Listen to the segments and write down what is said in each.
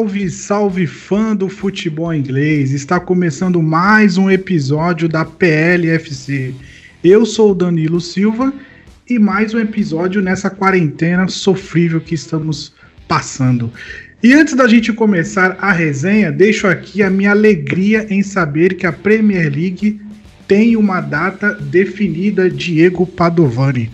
Salve, salve fã do futebol inglês! Está começando mais um episódio da PLFC. Eu sou o Danilo Silva e mais um episódio nessa quarentena sofrível que estamos passando. E antes da gente começar a resenha, deixo aqui a minha alegria em saber que a Premier League tem uma data definida, Diego Padovani.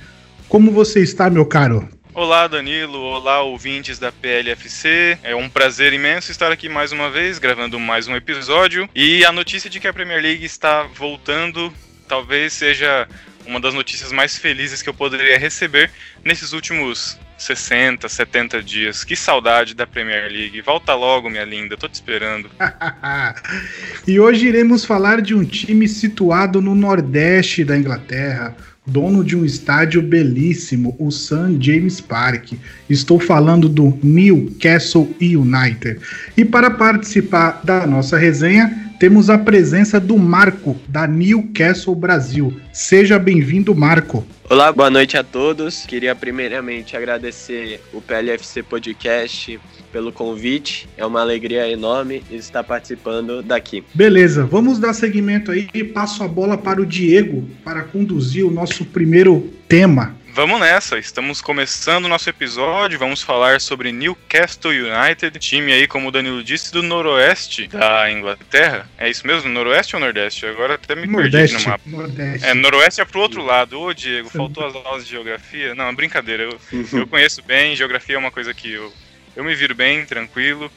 Como você está, meu caro? Olá, Danilo. Olá, ouvintes da PLFC. É um prazer imenso estar aqui mais uma vez, gravando mais um episódio. E a notícia de que a Premier League está voltando talvez seja uma das notícias mais felizes que eu poderia receber nesses últimos 60, 70 dias. Que saudade da Premier League. Volta logo, minha linda. Tô te esperando. e hoje iremos falar de um time situado no nordeste da Inglaterra, dono de um estádio belíssimo, o St. James Park. Estou falando do Newcastle United. E para participar da nossa resenha, temos a presença do Marco, da Newcastle Brasil. Seja bem-vindo, Marco. Olá, boa noite a todos. Queria primeiramente agradecer o PLFC Podcast pelo convite. É uma alegria enorme estar participando daqui. Beleza, vamos dar seguimento aí e passo a bola para o Diego para conduzir o nosso primeiro tema. Vamos nessa, estamos começando o nosso episódio, vamos falar sobre Newcastle United, time aí, como o Danilo disse, do noroeste da Inglaterra. É isso mesmo, noroeste ou nordeste? Agora até me nordeste, perdi no mapa. Nordeste. É, noroeste é pro outro lado. Ô, Diego, faltou as aulas de geografia? Não, brincadeira, eu, eu conheço bem, geografia é uma coisa que eu, eu me viro bem, tranquilo.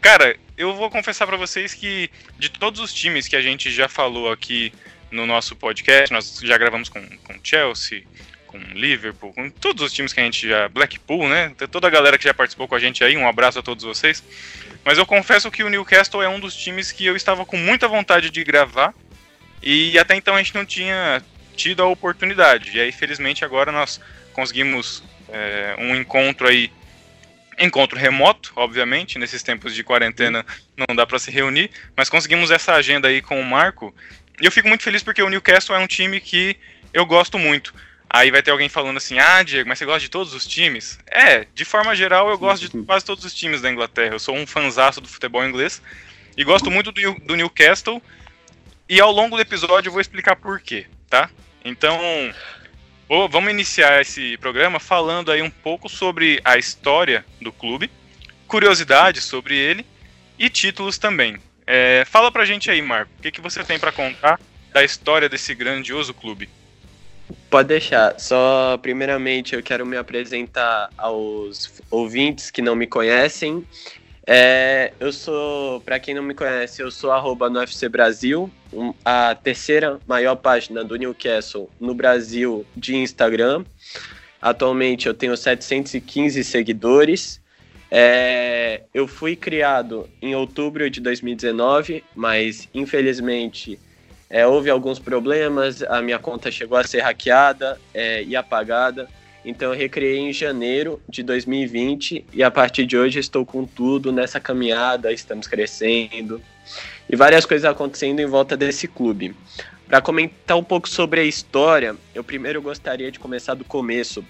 Cara, eu vou confessar para vocês que de todos os times que a gente já falou aqui no nosso podcast, nós já gravamos com, com Chelsea, com Liverpool, com todos os times que a gente já. Blackpool, né? Toda a galera que já participou com a gente aí, um abraço a todos vocês. Mas eu confesso que o Newcastle é um dos times que eu estava com muita vontade de gravar e até então a gente não tinha tido a oportunidade. E aí, felizmente, agora nós conseguimos é, um encontro aí. Encontro remoto, obviamente, nesses tempos de quarentena não dá para se reunir, mas conseguimos essa agenda aí com o Marco. E eu fico muito feliz porque o Newcastle é um time que eu gosto muito. Aí vai ter alguém falando assim: ah, Diego, mas você gosta de todos os times? É, de forma geral eu gosto de quase todos os times da Inglaterra. Eu sou um fanzaço do futebol inglês e gosto muito do, do Newcastle. E ao longo do episódio eu vou explicar por quê, tá? Então, oh, vamos iniciar esse programa falando aí um pouco sobre a história do clube, curiosidades sobre ele e títulos também. É, fala pra gente aí, Marco, o que, que você tem para contar da história desse grandioso clube? Pode deixar. Só, primeiramente, eu quero me apresentar aos ouvintes que não me conhecem. É, eu sou, para quem não me conhece, eu sou arroba no Brasil, um, a terceira maior página do Newcastle no Brasil de Instagram. Atualmente eu tenho 715 seguidores. É, eu fui criado em outubro de 2019, mas infelizmente é, houve alguns problemas, a minha conta chegou a ser hackeada é, e apagada. Então eu recriei em janeiro de 2020 e a partir de hoje estou com tudo nessa caminhada, estamos crescendo e várias coisas acontecendo em volta desse clube. Para comentar um pouco sobre a história, eu primeiro gostaria de começar do começo.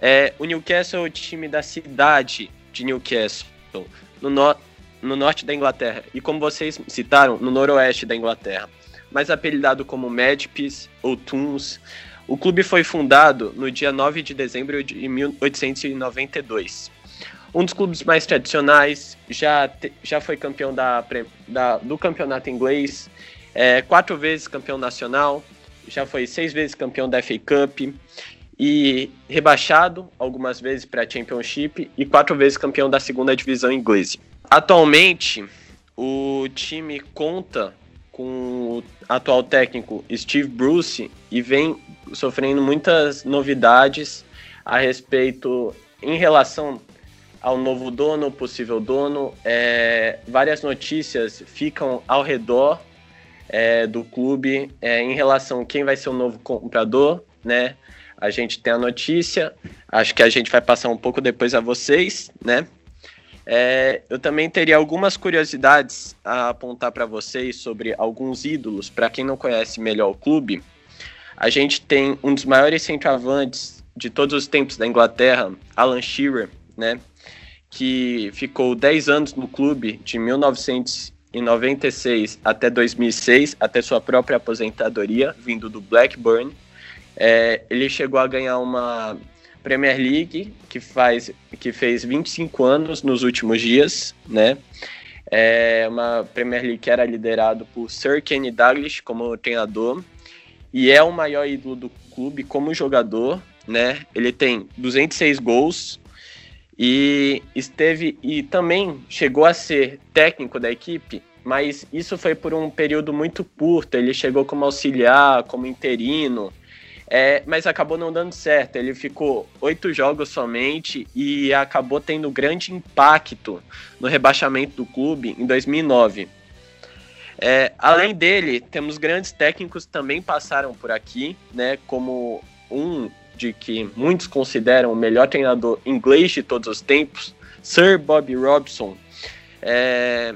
É, o Newcastle é o time da cidade de Newcastle, no, no, no norte da Inglaterra, e como vocês citaram, no noroeste da Inglaterra mais apelidado como Magpies ou Toons. O clube foi fundado no dia 9 de dezembro de 1892. Um dos clubes mais tradicionais, já, já foi campeão da, da, do campeonato inglês, é, quatro vezes campeão nacional, já foi seis vezes campeão da FA Cup e rebaixado algumas vezes para a Championship e quatro vezes campeão da segunda divisão inglesa. Atualmente, o time conta com o atual técnico Steve Bruce e vem sofrendo muitas novidades a respeito em relação ao novo dono, possível dono. É, várias notícias ficam ao redor é, do clube é, em relação a quem vai ser o novo comprador, né? A gente tem a notícia, acho que a gente vai passar um pouco depois a vocês, né? É, eu também teria algumas curiosidades a apontar para vocês sobre alguns ídolos. Para quem não conhece melhor o clube, a gente tem um dos maiores centroavantes de todos os tempos da Inglaterra, Alan Shearer, né? Que ficou 10 anos no clube, de 1996 até 2006, até sua própria aposentadoria, vindo do Blackburn. É, ele chegou a ganhar uma Premier League, que, faz, que fez 25 anos nos últimos dias, né? É uma Premier League que era liderado por Sir Kenny Dalglish como treinador e é o maior ídolo do clube como jogador, né? Ele tem 206 gols e esteve e também chegou a ser técnico da equipe, mas isso foi por um período muito curto. Ele chegou como auxiliar, como interino, é, mas acabou não dando certo. Ele ficou oito jogos somente e acabou tendo grande impacto no rebaixamento do clube em 2009. É, além dele, temos grandes técnicos que também passaram por aqui, né? Como um de que muitos consideram o melhor treinador inglês de todos os tempos, Sir Bobby Robson. É,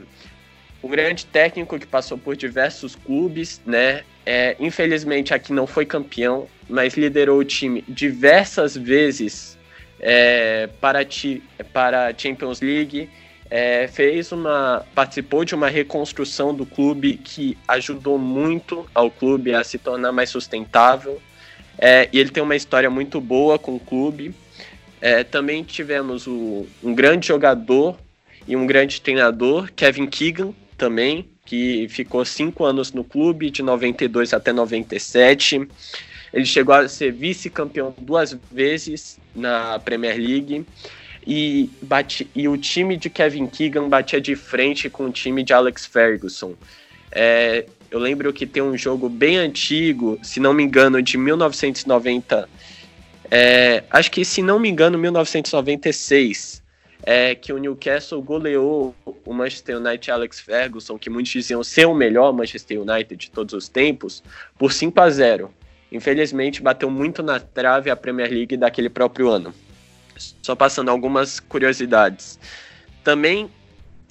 um grande técnico que passou por diversos clubes, né? É, infelizmente aqui não foi campeão, mas liderou o time diversas vezes é, para, ti, para a Champions League. É, fez uma participou de uma reconstrução do clube que ajudou muito ao clube a se tornar mais sustentável é, e ele tem uma história muito boa com o clube é, também tivemos o, um grande jogador e um grande treinador Kevin Keegan também que ficou cinco anos no clube, de 92 até 97. Ele chegou a ser vice-campeão duas vezes na Premier League. E, bate, e o time de Kevin Keegan batia de frente com o time de Alex Ferguson. É, eu lembro que tem um jogo bem antigo, se não me engano, de 1990. É, acho que, se não me engano, 1996 é que o Newcastle goleou o Manchester United Alex Ferguson, que muitos diziam ser o melhor Manchester United de todos os tempos, por 5 a 0. Infelizmente, bateu muito na trave a Premier League daquele próprio ano. Só passando algumas curiosidades. Também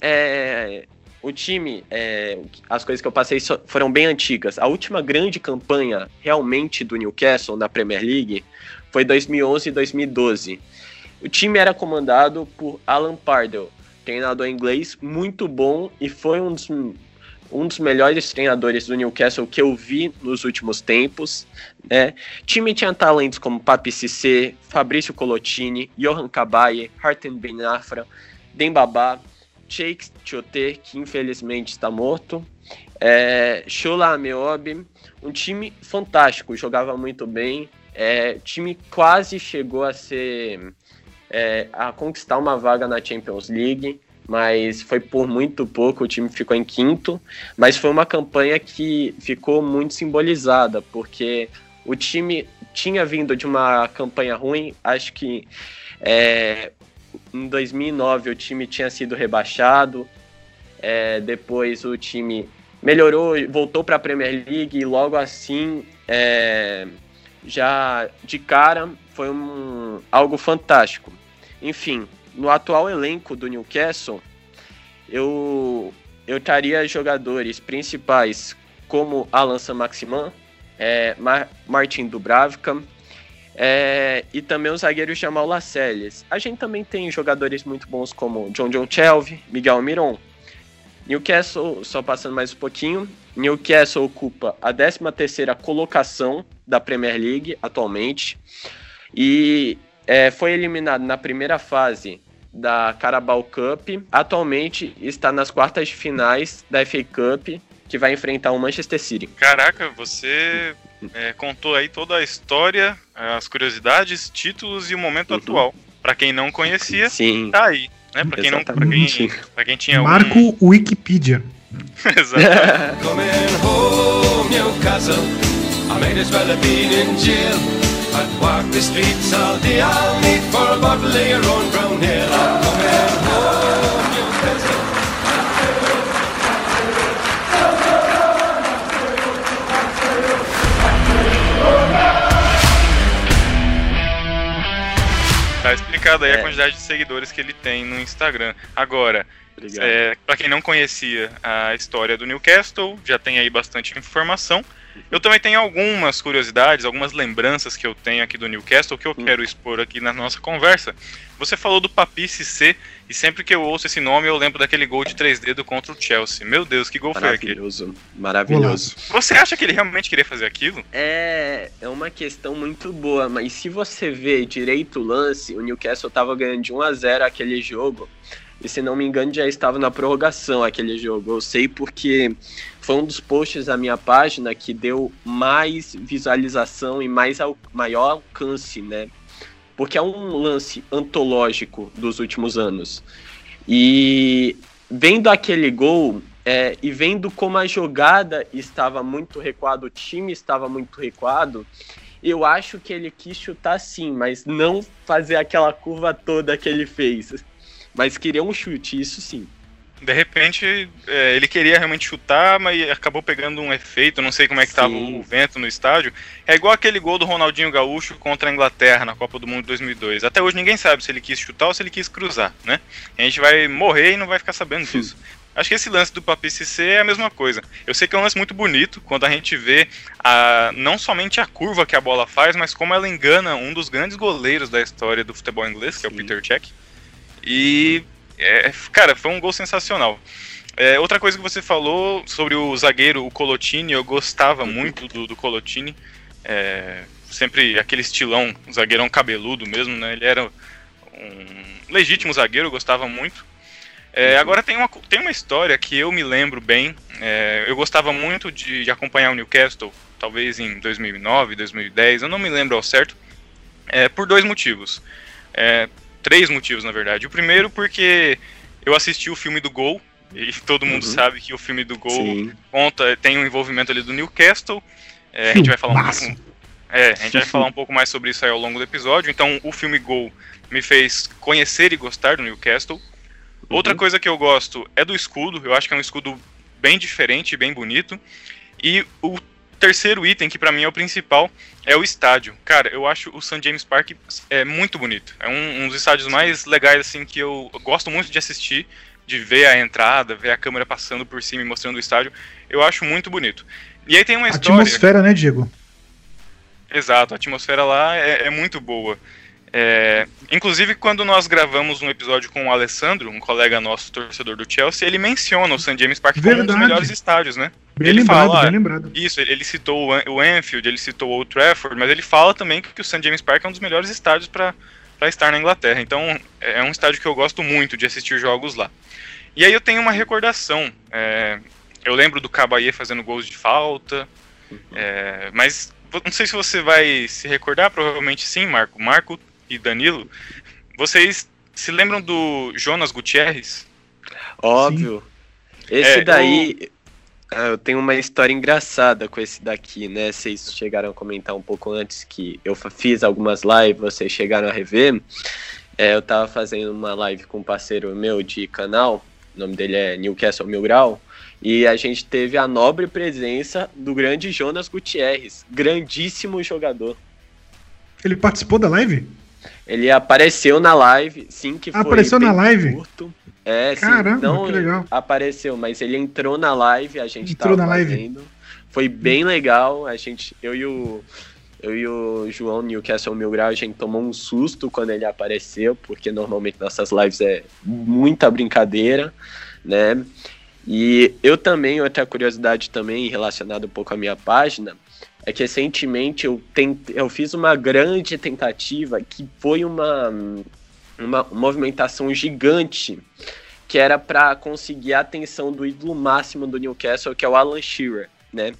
é, o time, é, as coisas que eu passei foram bem antigas. A última grande campanha realmente do Newcastle na Premier League foi 2011 e 2012 o time era comandado por Alan Pardell, treinador inglês muito bom e foi um dos, um dos melhores treinadores do Newcastle que eu vi nos últimos tempos. Né? Time tinha talentos como Papi Cissé, Fabrício Colottini, Johan Cabaye, Harten Ben Afra, Dembaba, Jake Chioté, que infelizmente está morto, é, Shola Ameobi, um time fantástico, jogava muito bem, é, time quase chegou a ser é, a conquistar uma vaga na Champions League, mas foi por muito pouco, o time ficou em quinto, mas foi uma campanha que ficou muito simbolizada, porque o time tinha vindo de uma campanha ruim, acho que é, em 2009 o time tinha sido rebaixado, é, depois o time melhorou, voltou para a Premier League. E logo assim, é, já de cara, foi um, algo fantástico. Enfim, no atual elenco do Newcastle, eu, eu estaria jogadores principais como Alan Maximan, é, Mar Martin Dubravka é, e também o zagueiro Jamal Lascelles. A gente também tem jogadores muito bons como John John Shelby, Miguel Miron. Newcastle, só passando mais um pouquinho, Newcastle ocupa a 13ª colocação da Premier League atualmente e é, foi eliminado na primeira fase da Carabao Cup. Atualmente está nas quartas de finais da FA Cup, que vai enfrentar o Manchester City. Caraca, você é, contou aí toda a história, as curiosidades, títulos e o momento uhum. atual. Para quem não conhecia, Sim. tá aí. Né? Para quem não, para quem, pra quem tinha Marco. Wikipedia. Exato. Walk the streets all day, I'll for a bottle of your own brown ale. I'm coming home, you peasant. Tá explicado aí é. a quantidade de seguidores que ele tem no Instagram. Agora, é, para quem não conhecia a história do Newcastle, já tem aí bastante informação. Eu também tenho algumas curiosidades, algumas lembranças que eu tenho aqui do Newcastle que eu Hum. quero expor aqui na nossa conversa. Você falou do Papi C e sempre que eu ouço esse nome eu lembro daquele gol de três dedos contra o Chelsea. Meu Deus, que gol foi aquele? Maravilhoso. Maravilhoso. Você acha que ele realmente queria fazer aquilo? É, é uma questão muito boa, mas se você ver direito o lance, o Newcastle tava ganhando de 1 a 0 aquele jogo. E se não me engano, já estava na prorrogação aquele jogo. Eu sei porque foi um dos posts da minha página que deu mais visualização e mais al maior alcance, né? Porque é um lance antológico dos últimos anos. E vendo aquele gol, é, e vendo como a jogada estava muito recuada, o time estava muito recuado, eu acho que ele quis chutar sim, mas não fazer aquela curva toda que ele fez. Mas queria um chute, isso sim. De repente, é, ele queria realmente chutar, mas acabou pegando um efeito, não sei como é que estava Sim. o vento no estádio. É igual aquele gol do Ronaldinho Gaúcho contra a Inglaterra na Copa do Mundo de 2002. Até hoje ninguém sabe se ele quis chutar ou se ele quis cruzar, né? A gente vai morrer e não vai ficar sabendo disso. Acho que esse lance do Papi Cissé é a mesma coisa. Eu sei que é um lance muito bonito quando a gente vê a, não somente a curva que a bola faz, mas como ela engana um dos grandes goleiros da história do futebol inglês, que é o Sim. Peter Cech. E, é, cara, foi um gol sensacional. É, outra coisa que você falou sobre o zagueiro, o Colotini, eu gostava muito do, do Colotini. É, sempre aquele estilão, zagueirão cabeludo mesmo, né? Ele era um legítimo zagueiro, eu gostava muito. É, agora tem uma, tem uma história que eu me lembro bem. é, eu gostava muito de, de acompanhar o Newcastle, talvez em 2009, 2010, eu não me lembro ao certo, é, por dois motivos. Três motivos, na verdade. O primeiro, porque eu assisti o filme do Gol, e todo mundo Uhum. sabe que o filme do Gol Sim. conta, tem um envolvimento ali do Newcastle. É, a gente vai falar um pouco, é, a gente vai falar um pouco mais sobre isso aí ao longo do episódio. Então, o filme Gol me fez conhecer e gostar do Newcastle. Outra Uhum. coisa que eu gosto é do escudo. Eu acho que é um escudo bem diferente, bem bonito. E o terceiro item, que pra mim é o principal, é o estádio. Cara, eu acho o St. James Park é muito bonito. É um, um dos estádios mais legais assim que eu gosto muito de assistir, de ver a entrada, ver a câmera passando por cima e mostrando o estádio. Eu acho muito bonito. E aí tem uma história. Atmosfera, né, Diego? Exato, a atmosfera lá é, é muito boa. É, inclusive, quando nós gravamos um episódio com o Alessandro, um colega nosso, torcedor do Chelsea, ele menciona o St. James Park como um dos Verdade. melhores estádios, né? Bem Ele lembrado, fala, bem lembrado. Isso, ele citou o An- o Anfield, ele citou o Old Trafford, mas ele fala também que o St. James Park é um dos melhores estádios para estar na Inglaterra. Então, é um estádio que eu gosto muito de assistir jogos lá. E aí eu tenho uma recordação. é, eu lembro do Cabaye fazendo gols de falta, é, mas não sei se você vai se recordar, provavelmente sim, Marco. Marco e Danilo, vocês se lembram do Jonas Gutierrez? Óbvio. Esse É, daí. Ah, Eu tenho uma história engraçada com esse daqui, né? Vocês chegaram a comentar um pouco antes que eu fiz algumas lives, vocês chegaram a rever. É, eu tava fazendo uma live com um parceiro meu de canal, o nome dele é Newcastle Mil Grau, e a gente teve a nobre presença do grande Jonas Gutierrez, grandíssimo jogador. Ele participou da live? Ele apareceu na live, sim, que foi Apareceu na live? curto. É, sim, Caramba, não que legal. apareceu, mas ele entrou na live, a gente Entrou tava na live. fazendo. Foi bem legal, a gente, eu e o eu e o João Newcastle Mil Grau, a gente tomou um susto quando ele apareceu, porque normalmente nossas lives é muita brincadeira, né? E eu também, outra curiosidade também relacionada um pouco à minha página, é que recentemente eu, tent... eu fiz uma grande tentativa que foi uma, uma movimentação gigante que era para conseguir a atenção do ídolo máximo do Newcastle, que é o Alan Shearer, né?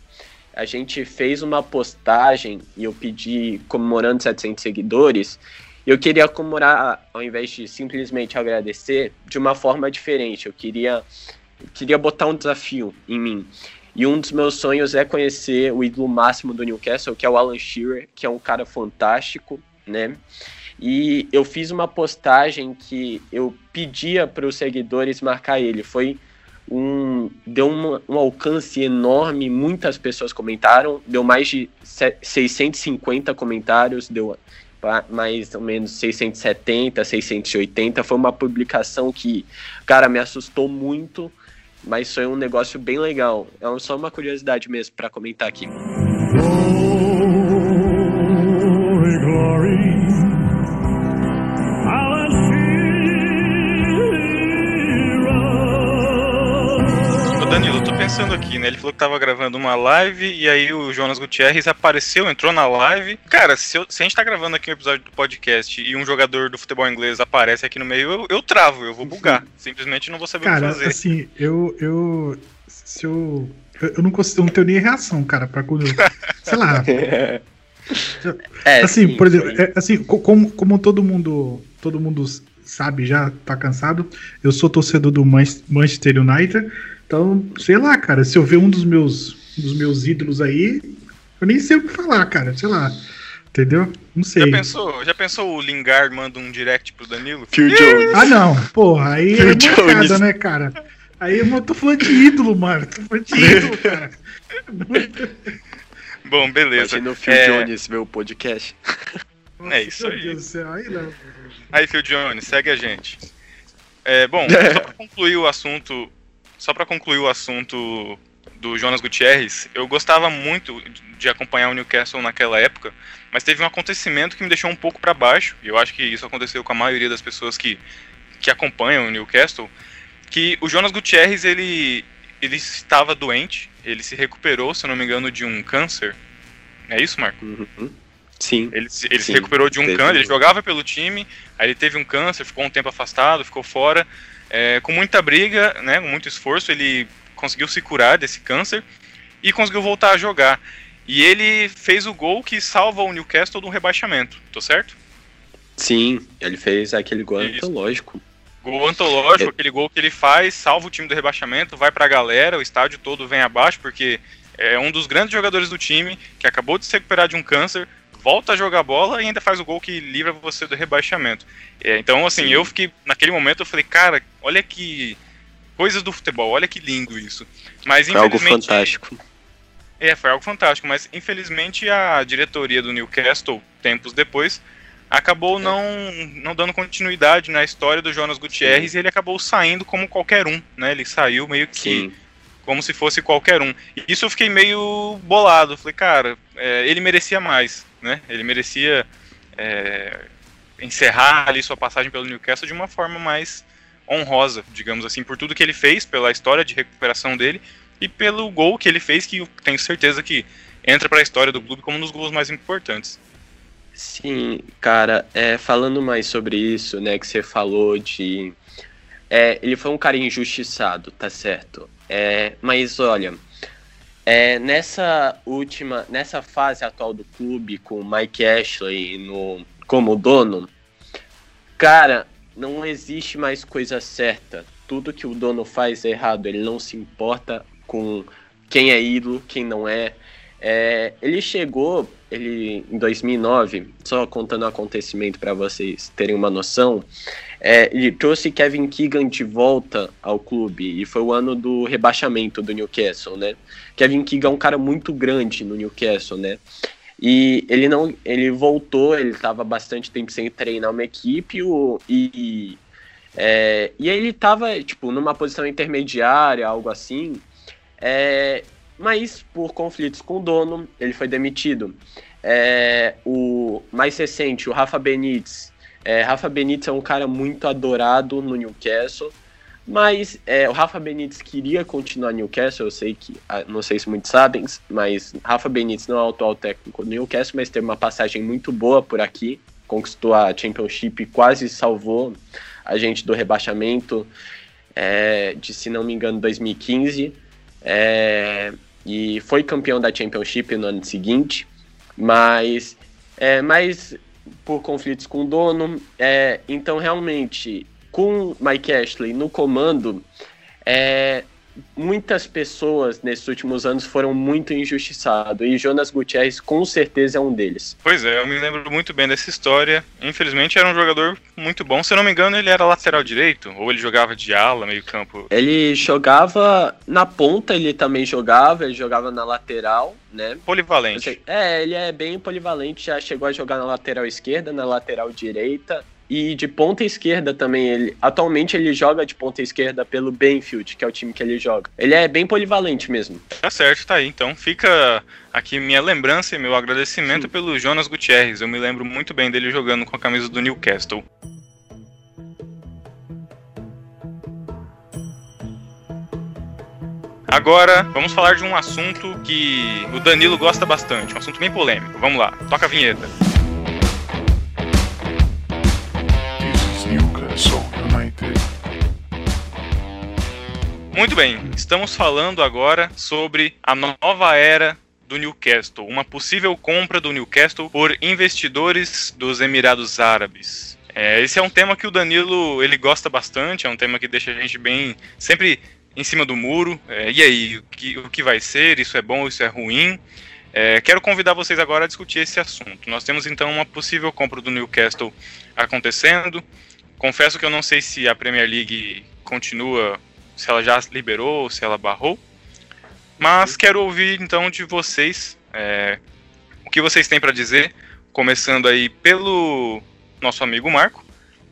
A gente fez uma postagem e eu pedi comemorando 700 seguidores. Eu queria comemorar, ao invés de simplesmente agradecer, de uma forma diferente. Eu queria, eu queria botar um desafio em mim. E um dos meus sonhos é conhecer o ídolo máximo do Newcastle, que é o Alan Shearer, que é um cara fantástico, né? E eu fiz uma postagem que eu pedia para os seguidores marcar ele. Foi um. Deu um, um alcance enorme, muitas pessoas comentaram, deu mais de se- 650 comentários, deu mais ou menos 670, 680. Foi uma publicação que, cara, me assustou muito, mas foi um negócio bem legal. É só uma curiosidade mesmo para comentar aqui. Pensando aqui, né? Ele falou que tava gravando uma live e aí o Jonas Gutierrez apareceu, entrou na live. Cara, se, eu, se a gente tá gravando aqui um episódio do podcast e um jogador do futebol inglês aparece aqui no meio, eu, eu travo, eu vou bugar. Simplesmente não vou saber cara, o que fazer. assim, eu. eu se eu. Eu não consigo, eu não tenho nem reação, cara, pra quando. sei lá. É, assim, sim, por exemplo, é, assim, co- como, como todo mundo, todo mundo sabe, já tá cansado, eu sou torcedor do Man- Manchester United, então, sei lá, cara, se eu ver um dos meus, dos meus ídolos aí, eu nem sei o que falar, cara, sei lá, entendeu? Não sei. Já pensou, já pensou o Lingard manda um direct pro Danilo? Phil Jones. Ah, não, porra, aí Phil é mancada, Jones. né, cara? Aí eu tô falando de ídolo, mano, tô falando de ídolo, cara. Bom, beleza. Imagina o Phil É, Jones ver o podcast. É isso Meu aí. Deus do céu, aí não. Aí, Phil Jones, segue a gente. É, bom, só pra concluir o assunto, só para concluir o assunto do Jonas Gutierrez, eu gostava muito de acompanhar o Newcastle naquela época, mas teve um acontecimento que me deixou um pouco para baixo, e eu acho que isso aconteceu com a maioria das pessoas que, que acompanham o Newcastle, que o Jonas Gutierrez, ele, ele estava doente, ele se recuperou, se eu não me engano, de um câncer. É isso, Marco? Uhum. Sim. Ele, se- ele se Sim, recuperou de um câncer, ele jogava pelo time, aí ele teve um câncer, ficou um tempo afastado, ficou fora. É, com muita briga, né, com muito esforço, ele conseguiu se curar desse câncer e conseguiu voltar a jogar. E ele fez o gol que salva o Newcastle do rebaixamento, tô certo? Sim, ele fez aquele gol Isso. antológico. Gol antológico, É. aquele gol que ele faz, salva o time do rebaixamento, vai pra galera, o estádio todo vem abaixo, porque é um dos grandes jogadores do time, que acabou de se recuperar de um câncer, volta a jogar bola e ainda faz o gol que livra você do rebaixamento. É, então, assim, Sim. eu fiquei, naquele momento, eu falei, cara, olha que coisas do futebol, olha que lindo isso. Mas, Foi algo fantástico. é, foi algo fantástico, mas infelizmente a diretoria do Newcastle, tempos depois, acabou não, não dando continuidade na história do Jonas Gutierrez e ele acabou saindo como qualquer um, né? Ele saiu meio que Sim. Como se fosse qualquer um. E isso eu fiquei meio bolado. Falei, cara, é, ele merecia mais, né? Ele merecia é, encerrar ali sua passagem pelo Newcastle de uma forma mais honrosa, digamos assim, por tudo que ele fez, pela história de recuperação dele e pelo gol que ele fez, que eu tenho certeza que entra para a história do clube como um dos gols mais importantes. Sim, cara, é, falando mais sobre isso, né, que você falou de. É, ele foi um cara injustiçado, tá certo? É, mas olha, é, nessa última, nessa fase atual do clube, com o Mike Ashley no, como dono, cara, não existe mais coisa certa. Tudo que o dono faz é errado, ele não se importa com quem é ídolo, quem não é. É, ele chegou, ele em 2009, só contando o acontecimento para vocês terem uma noção, é, ele trouxe Kevin Keegan de volta ao clube e foi o ano do rebaixamento do Newcastle, né? Kevin Keegan é um cara muito grande no Newcastle, né? E ele não, ele voltou, ele estava bastante tempo sem treinar uma equipe o, e é, e ele estava tipo numa posição intermediária, algo assim. É, mas por conflitos com o dono, ele foi demitido. É, o mais recente, o Rafa Benítez. É, Rafa Benítez é um cara muito adorado no Newcastle, mas é, o Rafa Benítez queria continuar no Newcastle, eu sei que, ah, não sei se muitos sabem, mas Rafa Benítez não é o atual técnico do Newcastle, mas teve uma passagem muito boa por aqui, conquistou a Championship quase salvou a gente do rebaixamento é, de, se não me engano, 2015. É, e foi campeão da Championship no ano seguinte, mas, é, mas por conflitos com o dono, é, então realmente com Mike Ashley no comando, é, muitas pessoas nesses últimos anos foram muito injustiçadas e Jonas Gutierrez com certeza é um deles. Pois é, eu me lembro muito bem dessa história. Infelizmente era um jogador muito bom. Se eu não me engano, ele era lateral direito ou ele jogava de ala, meio campo. Ele jogava na ponta, ele também jogava, ele jogava na lateral, né? Polivalente. É, ele é bem polivalente, já chegou a jogar na lateral esquerda, na lateral direita e de ponta esquerda também. Ele atualmente ele joga de ponta esquerda pelo Benfield, que é o time que ele joga. Ele é bem polivalente mesmo. Tá certo, tá aí. Então fica aqui minha lembrança e meu agradecimento Sim. pelo Jonas Gutierrez. Eu me lembro muito bem dele jogando com a camisa do Newcastle. Agora, vamos falar de um assunto que o Danilo gosta bastante, um assunto bem polêmico. Vamos lá, toca a vinheta. Muito bem, estamos falando agora sobre a nova era do Newcastle, uma possível compra do Newcastle por investidores dos Emirados Árabes. É, esse é um tema que o Danilo ele gosta bastante, é um tema que deixa a gente bem sempre em cima do muro. É, e aí, o que, o que vai ser? Isso é bom? Isso é ruim? É, quero convidar vocês agora a discutir esse assunto. Nós temos então uma possível compra do Newcastle acontecendo. Confesso que eu não sei se a Premier League continua se ela já liberou, se ela barrou. Mas quero ouvir então de vocês é, o que vocês têm para dizer, começando aí pelo nosso amigo Marco.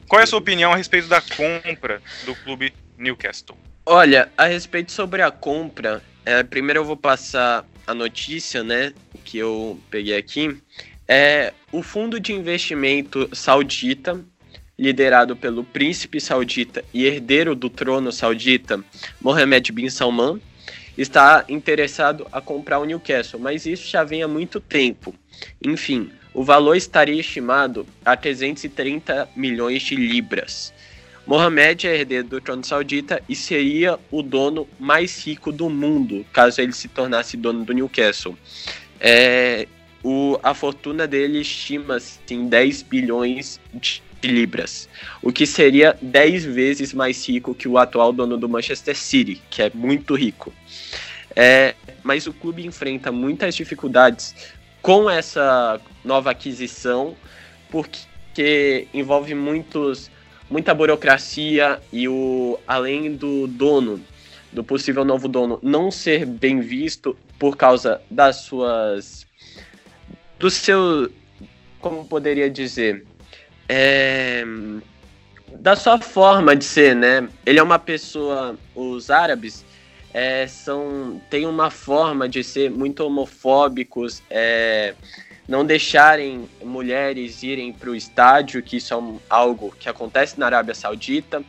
Qual é a sua opinião a respeito da compra do clube Newcastle? Olha, a respeito sobre a compra, é, primeiro eu vou passar a notícia, né, que eu peguei aqui. É o fundo de investimento saudita liderado pelo príncipe saudita e herdeiro do trono saudita, Mohammed bin Salman, está interessado a comprar o Newcastle, mas isso já vem há muito tempo. Enfim, o valor estaria estimado a 330 milhões de libras. Mohamed é herdeiro do trono saudita e seria o dono mais rico do mundo, caso ele se tornasse dono do Newcastle. É, o, a fortuna dele estima-se em 10 bilhões de libras, o que seria 10 vezes mais rico que o atual dono do Manchester City, que é muito rico. É, mas o clube enfrenta muitas dificuldades com essa nova aquisição, porque envolve muitos, muita burocracia e o além do dono, do possível novo dono, não ser bem visto por causa das suas do seu como poderia dizer é, da sua forma de ser, né? Ele é uma pessoa. Os árabes é, são têm uma forma de ser muito homofóbicos, é, não deixarem mulheres irem para o estádio, que isso é um, algo que acontece na Arábia Saudita,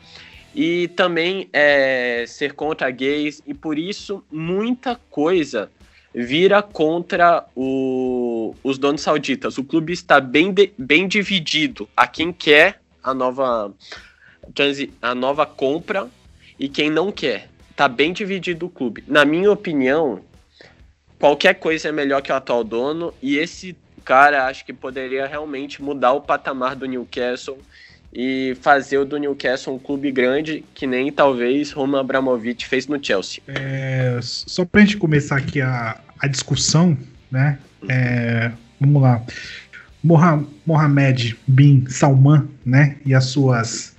e também é, ser contra gays, e por isso muita coisa vira contra o, os donos sauditas. O clube está bem, de, bem dividido a quem quer a nova, a nova compra e quem não quer. Está bem dividido o clube. Na minha opinião, qualquer coisa é melhor que o atual dono e esse cara acho que poderia realmente mudar o patamar do Newcastle e fazer o do Newcastle um clube grande, que nem talvez Roman Abramovich fez no Chelsea. É, só pra gente começar aqui a, a discussão, né? É, vamos lá. Mohamed bin Salman, né? E as suas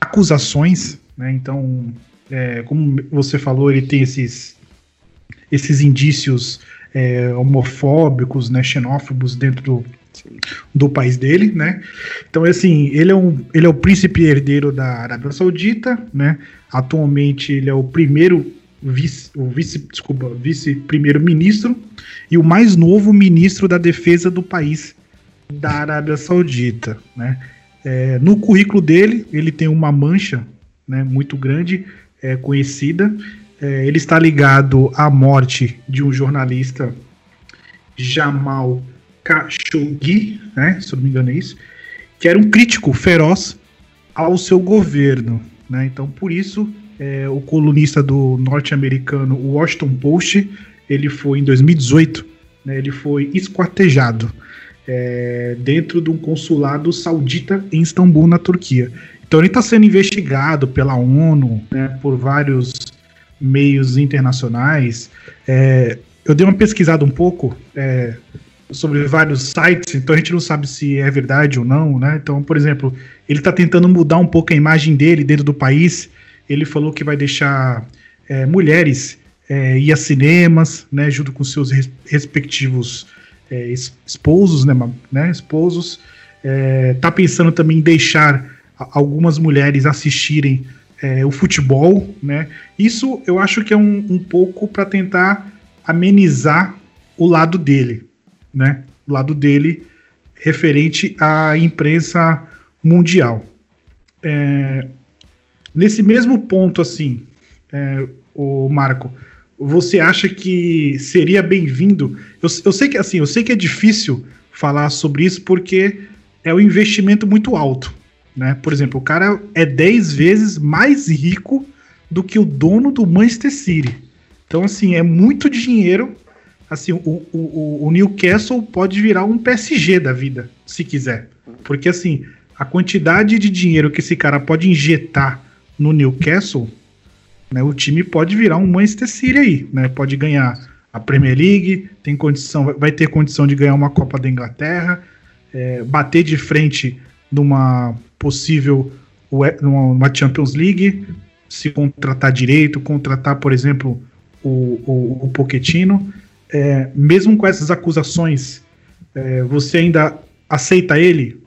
acusações, né? Então, é, como você falou, ele tem esses, esses indícios é, homofóbicos, né? Xenófobos dentro do do país dele, né? Então, assim, ele é, um, ele é o príncipe herdeiro da Arábia Saudita, né? Atualmente ele é o primeiro vice, o vice, desculpa, vice-primeiro-ministro e o mais novo ministro da defesa do país da Arábia Saudita, né? É, no currículo dele, ele tem uma mancha né, muito grande, é, conhecida. É, ele está ligado à morte de um jornalista, Jamal Khashoggi, né, se não me engano é isso, que era um crítico feroz ao seu governo. Né? Então, por isso, é, o colunista do norte-americano Washington Post, ele foi em 2018, né, ele foi esquartejado é, dentro de um consulado saudita em Istambul, na Turquia. Então ele está sendo investigado pela ONU, né, por vários meios internacionais. É, eu dei uma pesquisada um pouco é, sobre vários sites, então a gente não sabe se é verdade ou não, né? Então, por exemplo, ele está tentando mudar um pouco a imagem dele dentro do país. Ele falou que vai deixar é, mulheres é, ir a cinemas, né, junto com seus res respectivos é, esposos, né, né esposos. É, tá pensando também em deixar algumas mulheres assistirem é, o futebol, né? Isso eu acho que é um, um pouco para tentar amenizar o lado dele, né? O lado dele referente à imprensa mundial. É, nesse mesmo ponto, assim, é, o Marco, você acha que seria bem-vindo? Eu, eu, sei que assim, eu sei que é difícil falar sobre isso porque é um investimento muito alto, né? Por exemplo, o cara é 10 vezes mais rico do que o dono do Manchester City. Então, assim, é muito dinheiro. Assim, o, o, o Newcastle pode virar um PSG da vida, se quiser. Porque, assim, a quantidade de dinheiro que esse cara pode injetar no Newcastle né, o time pode virar um Manchester City aí, né? Pode ganhar a Premier League, tem condição, vai ter condição de ganhar uma Copa da Inglaterra, é, bater de frente numa possível numa Champions League, se contratar direito, contratar, por exemplo, o, o, o Pochettino. É, mesmo com essas acusações, é, você ainda aceita ele?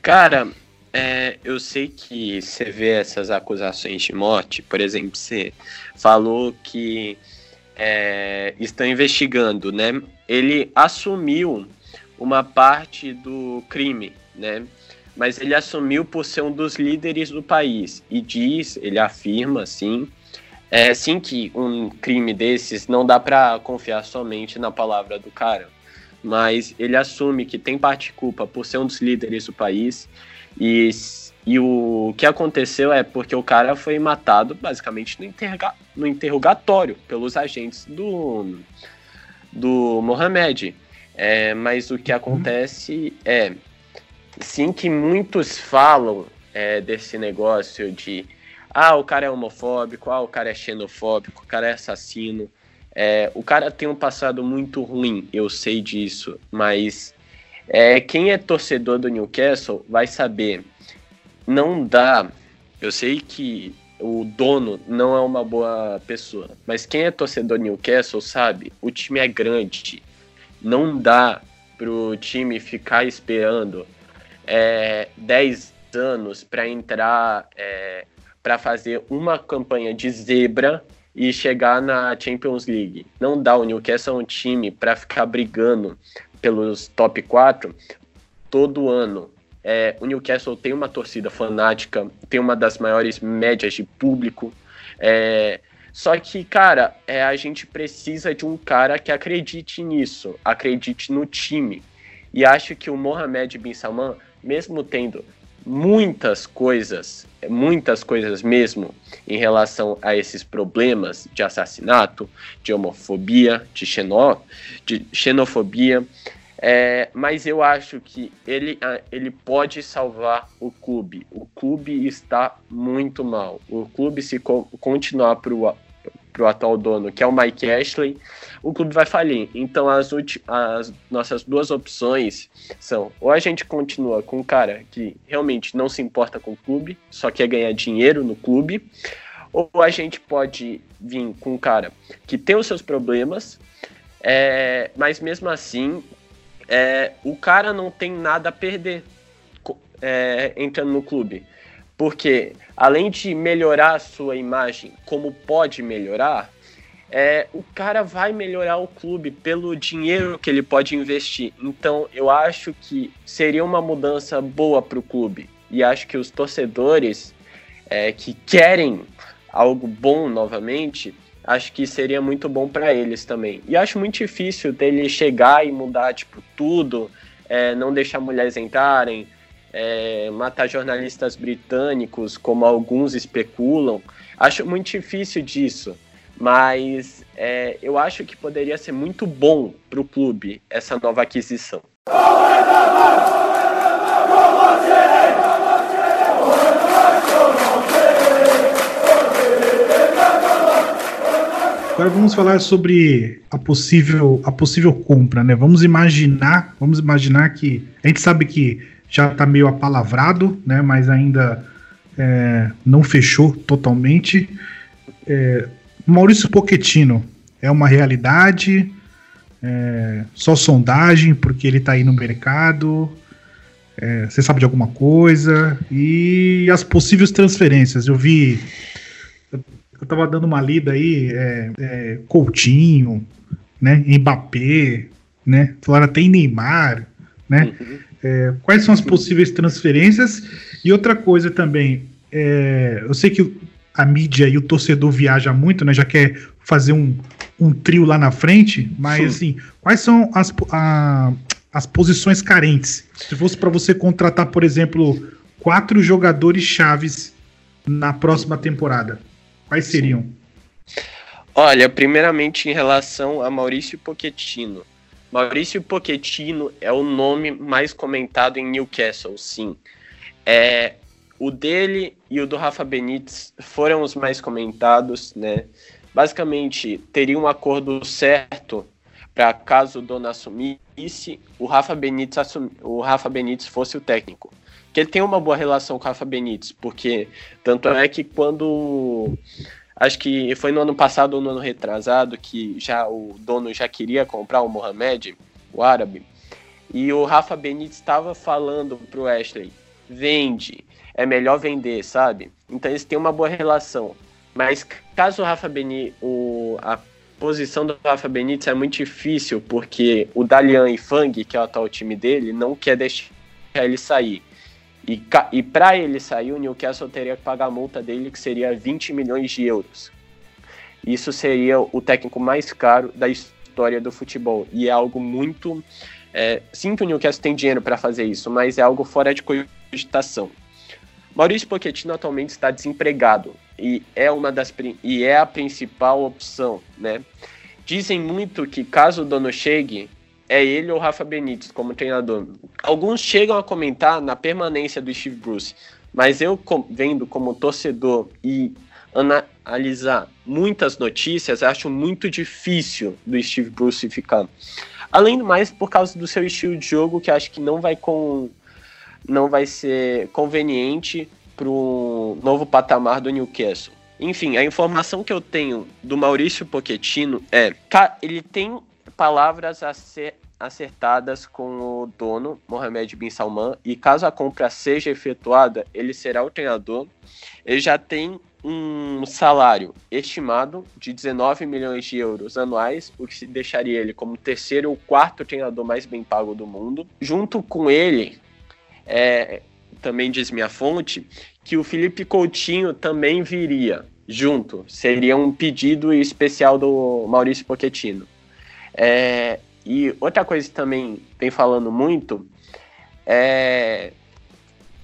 Cara, é, eu sei que você vê essas acusações de morte, por exemplo, você falou que é, estão investigando, né? Ele assumiu uma parte do crime, né? Mas ele assumiu por ser um dos líderes do país e diz, ele afirma, assim, é, sim que um crime desses não dá para confiar somente na palavra do cara, mas ele assume que tem parte culpa por ser um dos líderes do país e, e o que aconteceu é porque o cara foi matado basicamente no, interga, no interrogatório pelos agentes do, do Mohamed. É, mas o que acontece é, sim que muitos falam é, desse negócio de ah, o cara é homofóbico, ah, o cara é xenofóbico, o cara é assassino. É, o cara tem um passado muito ruim, eu sei disso, mas é, quem é torcedor do Newcastle vai saber. Não dá. Eu sei que o dono não é uma boa pessoa, mas quem é torcedor do Newcastle sabe, o time é grande. Não dá pro time ficar esperando é, 10 anos para entrar, é, para fazer uma campanha de zebra e chegar na Champions League. Não dá, o Newcastle é um time para ficar brigando pelos top 4 todo ano. É, o Newcastle tem uma torcida fanática, tem uma das maiores médias de público. É, só que, cara, é, a gente precisa de um cara que acredite nisso, acredite no time. E acho que o Mohamed Bin Salman, mesmo tendo muitas coisas, muitas coisas mesmo, em relação a esses problemas de assassinato, de homofobia, de, xenó, de xenofobia. É, mas eu acho que ele, ele pode salvar o clube. O clube está muito mal. O clube, se co continuar para o atual dono, que é o Mike Ashley, o clube vai falir. Então as, as nossas duas opções são: ou a gente continua com um cara que realmente não se importa com o clube, só quer ganhar dinheiro no clube, ou a gente pode vir com um cara que tem os seus problemas, é, mas mesmo assim é, o cara não tem nada a perder é, entrando no clube. Porque além de melhorar a sua imagem, como pode melhorar, é, o cara vai melhorar o clube pelo dinheiro que ele pode investir. Então eu acho que seria uma mudança boa para o clube. E acho que os torcedores é, que querem algo bom novamente, acho que seria muito bom para eles também. E acho muito difícil dele chegar e mudar tipo tudo, é, não deixar mulheres entrarem, é, matar jornalistas britânicos, como alguns especulam. Acho muito difícil disso mas é, eu acho que poderia ser muito bom para o clube essa nova aquisição. Agora vamos falar sobre a possível, a possível compra, né? Vamos imaginar, vamos imaginar que a gente sabe que já está meio apalavrado, né? Mas ainda é, não fechou totalmente. É, Maurício Pochettino é uma realidade? É, só sondagem porque ele está aí no mercado? É, você sabe de alguma coisa? E as possíveis transferências? Eu vi eu tava dando uma lida aí, é, é, Coutinho, né? Mbappé, né? Falaram até em Neymar, né? Uhum. É, quais são as possíveis transferências? E outra coisa também, é, eu sei que a mídia e o torcedor viaja muito, né? Já quer fazer um, um trio lá na frente, mas Sim. assim, quais são as, a, as posições carentes? Se fosse para você contratar, por exemplo, quatro jogadores chaves na próxima temporada, Quais seriam? Olha, primeiramente em relação a Maurício Pochettino. Maurício Pochettino é o nome mais comentado em Newcastle, sim. É, o dele e o do Rafa Benítez foram os mais comentados, né? Basicamente, teria um acordo certo para caso o dono assumisse, o Rafa Benítez o Rafa Benítez fosse o técnico que ele tem uma boa relação com o Rafa Benítez, porque tanto é que quando acho que foi no ano passado ou no ano retrasado que já o dono já queria comprar o Mohamed, o árabe, e o Rafa Benítez estava falando pro Ashley, vende, é melhor vender, sabe? Então eles têm uma boa relação. Mas caso o Rafa Benítez, o, a posição do Rafa Benítez é muito difícil, porque o Dalian e Fang, que é o atual time dele, não quer deixar ele sair. E, e para ele sair, o Newcastle teria que pagar a multa dele, que seria 20 milhões de euros. Isso seria o técnico mais caro da história do futebol. E é algo muito. É, sim, que o Newcastle tem dinheiro para fazer isso, mas é algo fora de cogitação. Maurício Pochettino atualmente está desempregado e é uma das e é a principal opção, né? Dizem muito que caso o dono chegue, é ele ou Rafa Benítez como treinador. Alguns chegam a comentar na permanência do Steve Bruce, mas eu vendo como torcedor e analisar muitas notícias, acho muito difícil do Steve Bruce ficar. Além do mais, por causa do seu estilo de jogo, que acho que não vai com não vai ser conveniente para o novo patamar do Newcastle. Enfim, a informação que eu tenho do Maurício Pochettino é ele tem palavras a ser acertadas com o dono, Mohamed Bin Salman, e caso a compra seja efetuada, ele será o treinador. Ele já tem um salário estimado de 19 milhões de euros anuais, o que deixaria ele como terceiro ou quarto treinador mais bem pago do mundo. Junto com ele, é, também diz minha fonte, que o Felipe Coutinho também viria junto. Seria um pedido especial do Maurício Pochettino. É, e outra coisa que também vem falando muito é,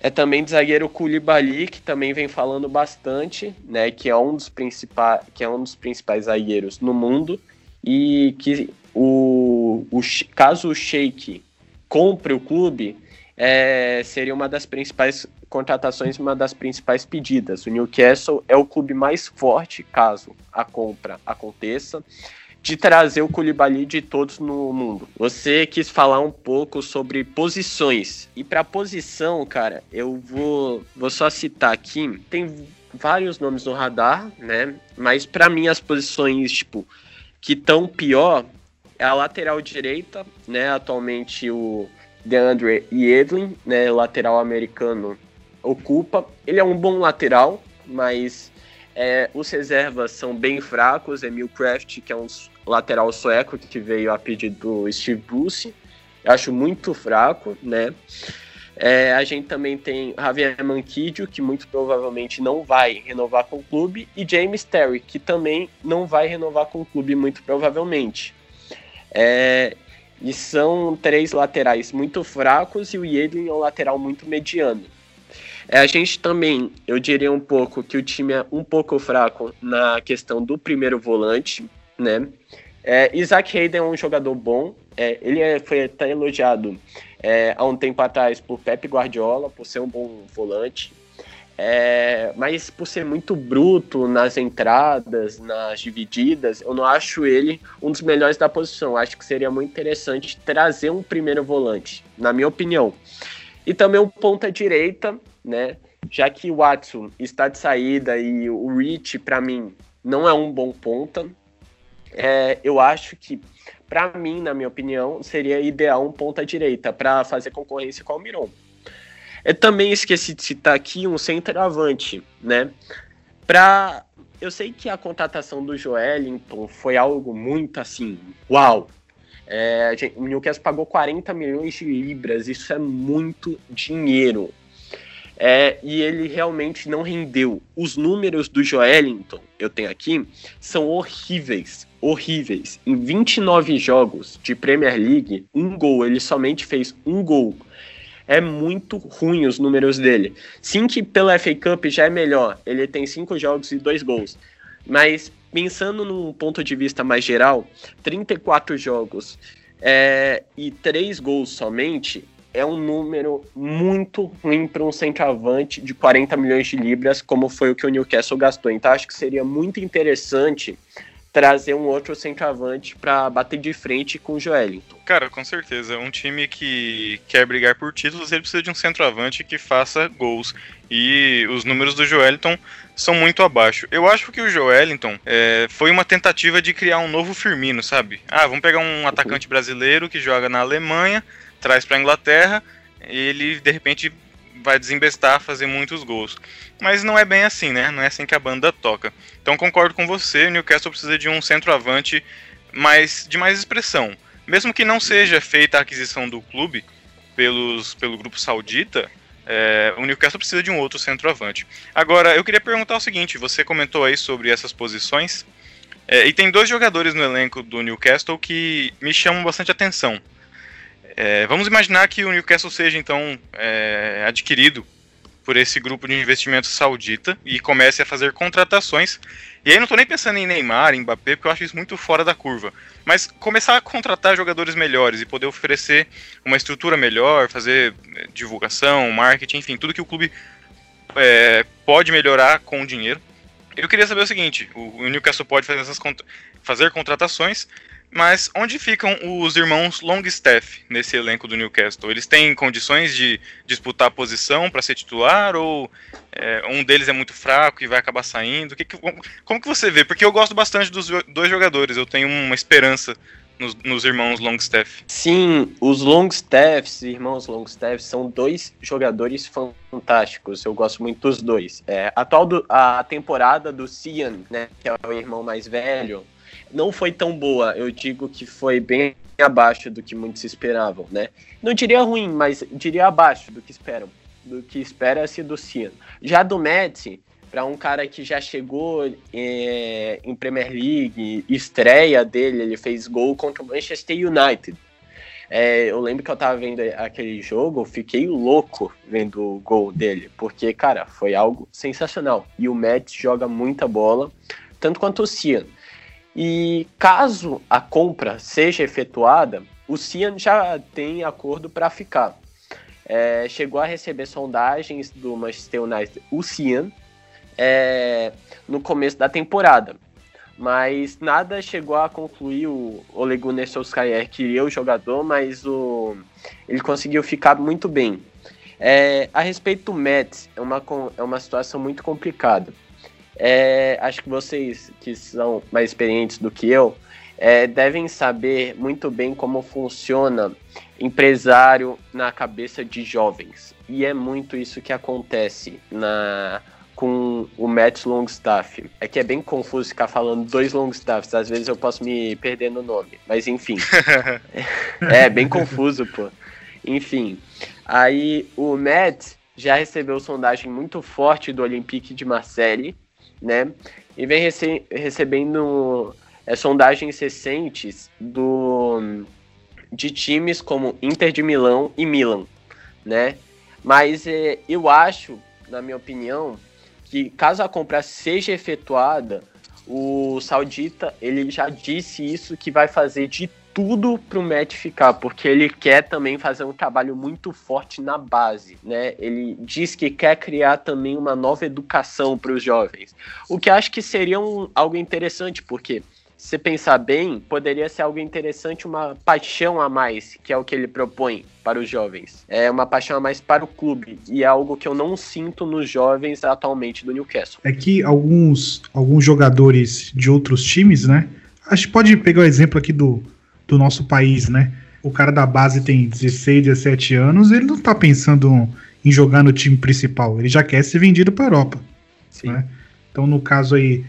é também de zagueiro Koulibaly, que também vem falando bastante, né, que é um dos principais, que é um dos principais zagueiros no mundo e que o, o caso o Sheik compre o clube, é, seria uma das principais contratações, uma das principais pedidas. O Newcastle é o clube mais forte caso a compra aconteça de trazer o Koulibaly de todos no mundo. Você quis falar um pouco sobre posições. E para posição, cara, eu vou, vou só citar aqui. Tem vários nomes no radar, né? Mas para mim as posições, tipo, que estão pior é a lateral direita, né? Atualmente o DeAndre Yedlin, né, lateral americano, ocupa. Ele é um bom lateral, mas é, os reservas são bem fracos. Emil Kraft, que é um lateral sueco que veio a pedido do Steve Bruce, acho muito fraco, né? É, a gente também tem Javier Manquidio, que muito provavelmente não vai renovar com o clube, e James Terry, que também não vai renovar com o clube, muito provavelmente. É, e são três laterais muito fracos e o Yedlin é um lateral muito mediano. É, a gente também, eu diria um pouco que o time é um pouco fraco na questão do primeiro volante, né? É, Isaac Hayden é um jogador bom, é, ele é, foi até elogiado é, há um tempo atrás por Pep Guardiola, por ser um bom volante. É, mas por ser muito bruto nas entradas, nas divididas, eu não acho ele um dos melhores da posição. Acho que seria muito interessante trazer um primeiro volante, na minha opinião. E também o ponta direita, né? Já que o Watson está de saída e o Rich, para mim, não é um bom ponta, é, eu acho que, para mim, na minha opinião, seria ideal um ponta direita para fazer concorrência com o Miron. Eu também esqueci de citar aqui um centroavante, né? Pra... Eu sei que a contratação do Joelinton foi algo muito assim, uau! É, gente, o Newcastle pagou 40 milhões de libras, isso é muito dinheiro. É, e ele realmente não rendeu. Os números do Joelinton, eu tenho aqui, são horríveis. Horríveis. Em 29 jogos de Premier League, um gol. Ele somente fez um gol é muito ruim os números dele. Sim que pela FA Cup já é melhor, ele tem cinco jogos e dois gols. Mas pensando num ponto de vista mais geral, 34 jogos é, e três gols somente é um número muito ruim para um centroavante de 40 milhões de libras, como foi o que o Newcastle gastou. Então acho que seria muito interessante trazer um outro centroavante para bater de frente com o Joelinton. Cara, com certeza. Um time que quer brigar por títulos, ele precisa de um centroavante que faça gols. E os números do Joelinton são muito abaixo. Eu acho que o Joelinton é, foi uma tentativa de criar um novo Firmino, sabe? Ah, vamos pegar um atacante brasileiro que joga na Alemanha, traz para Inglaterra, ele de repente vai desembestar, fazer muitos gols. Mas não é bem assim, né? Não é assim que a banda toca. Então concordo com você, o Newcastle precisa de um centroavante mais, de mais expressão. Mesmo que não seja feita a aquisição do clube pelos, pelo grupo saudita, é, o Newcastle precisa de um outro centroavante. Agora, eu queria perguntar o seguinte: você comentou aí sobre essas posições, é, e tem dois jogadores no elenco do Newcastle que me chamam bastante atenção. É, vamos imaginar que o Newcastle seja então é, adquirido por esse grupo de investimento saudita e comece a fazer contratações. E aí não estou nem pensando em Neymar, em Mbappé, porque eu acho isso muito fora da curva. Mas começar a contratar jogadores melhores e poder oferecer uma estrutura melhor, fazer é, divulgação, marketing, enfim, tudo que o clube é, pode melhorar com o dinheiro. Eu queria saber o seguinte: o Newcastle pode fazer essas fazer contratações mas onde ficam os irmãos Longstaff nesse elenco do Newcastle? Eles têm condições de disputar a posição para ser titular ou é, um deles é muito fraco e vai acabar saindo? Que que, como que você vê? Porque eu gosto bastante dos dois jogadores, eu tenho uma esperança nos, nos, irmãos Longstaff. Sim, os Longstaffs, irmãos Longstaff, são dois jogadores fantásticos. Eu gosto muito dos dois. É, atual do, a temporada do Cian, né, que é o irmão mais velho, não foi tão boa. Eu digo que foi bem abaixo do que muitos esperavam, né? Não diria ruim, mas diria abaixo do que esperam, do que espera-se do Cian. Já do Messi, para um cara que já chegou é, em Premier League, estreia dele, ele fez gol contra o Manchester United. É, eu lembro que eu tava vendo aquele jogo, fiquei louco vendo o gol dele, porque, cara, foi algo sensacional. E o Mets joga muita bola, tanto quanto o Cian. E caso a compra seja efetuada, o Cian já tem acordo para ficar. É, chegou a receber sondagens do Manchester United, o Cian, é, no começo da temporada. Mas nada chegou a concluir. O Ole Gunnar Solskjaer queria o jogador, mas o, ele conseguiu ficar muito bem. É, a respeito do Mets, é uma, é uma situação muito complicada. É, acho que vocês que são mais experientes do que eu é, devem saber muito bem como funciona empresário na cabeça de jovens. E é muito isso que acontece na com o Matt Longstaff. É que é bem confuso ficar falando dois Longstaffs, às vezes eu posso me perder no nome, mas enfim. é bem confuso, pô. Enfim, aí o Matt já recebeu sondagem muito forte do Olympique de Marseille, né? E vem rece recebendo é, sondagens recentes do, de times como Inter de Milão e Milan, né? Mas é, eu acho, na minha opinião, que caso a compra seja efetuada, o saudita ele já disse isso que vai fazer de tudo pro Matt ficar, porque ele quer também fazer um trabalho muito forte na base, né? Ele diz que quer criar também uma nova educação para os jovens, o que acho que seria um, algo interessante, porque se pensar bem, poderia ser algo interessante, uma paixão a mais, que é o que ele propõe para os jovens. É uma paixão a mais para o clube, e é algo que eu não sinto nos jovens atualmente do Newcastle. É que alguns, alguns jogadores de outros times, né? A gente pode pegar o exemplo aqui do, do nosso país, né? O cara da base tem 16, 17 anos, ele não tá pensando em jogar no time principal, ele já quer ser vendido para Europa. Sim. Né? Então, no caso aí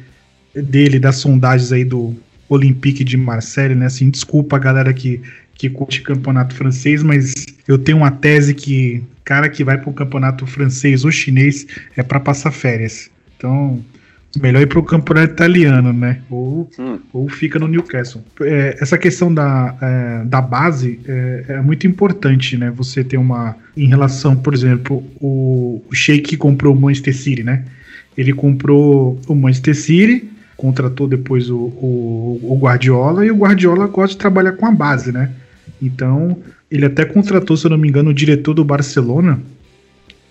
dele, das sondagens aí do Olympique de Marseille, né? Assim, desculpa a galera que, que curte campeonato francês, mas eu tenho uma tese que cara que vai para o campeonato francês ou chinês é para passar férias. Então, melhor ir para o campeonato italiano, né? Ou, hum. ou fica no Newcastle. É, essa questão da, é, da base é, é, muito importante, né? Você ter uma. Em relação, por exemplo, o, o Sheik comprou o Manchester City, né? Ele comprou o Manchester City contratou depois o, o, o, Guardiola e o Guardiola gosta de trabalhar com a base, né? Então, ele até contratou, se eu não me engano, o diretor do Barcelona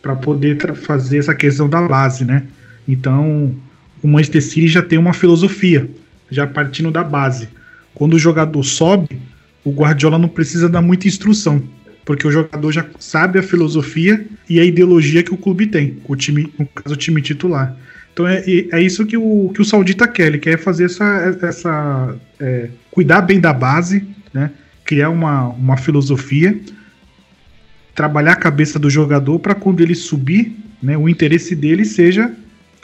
para poder fazer essa questão da base, né? Então, o Manchester City já tem uma filosofia, já partindo da base. Quando o jogador sobe, o Guardiola não precisa dar muita instrução, porque o jogador já sabe a filosofia e a ideologia que o clube tem, o time, no caso, o time titular. Então é, é isso que o, que o Saudita quer, ele quer fazer essa. essa é, cuidar bem da base, né? criar uma, uma filosofia, trabalhar a cabeça do jogador para quando ele subir, né, o interesse dele seja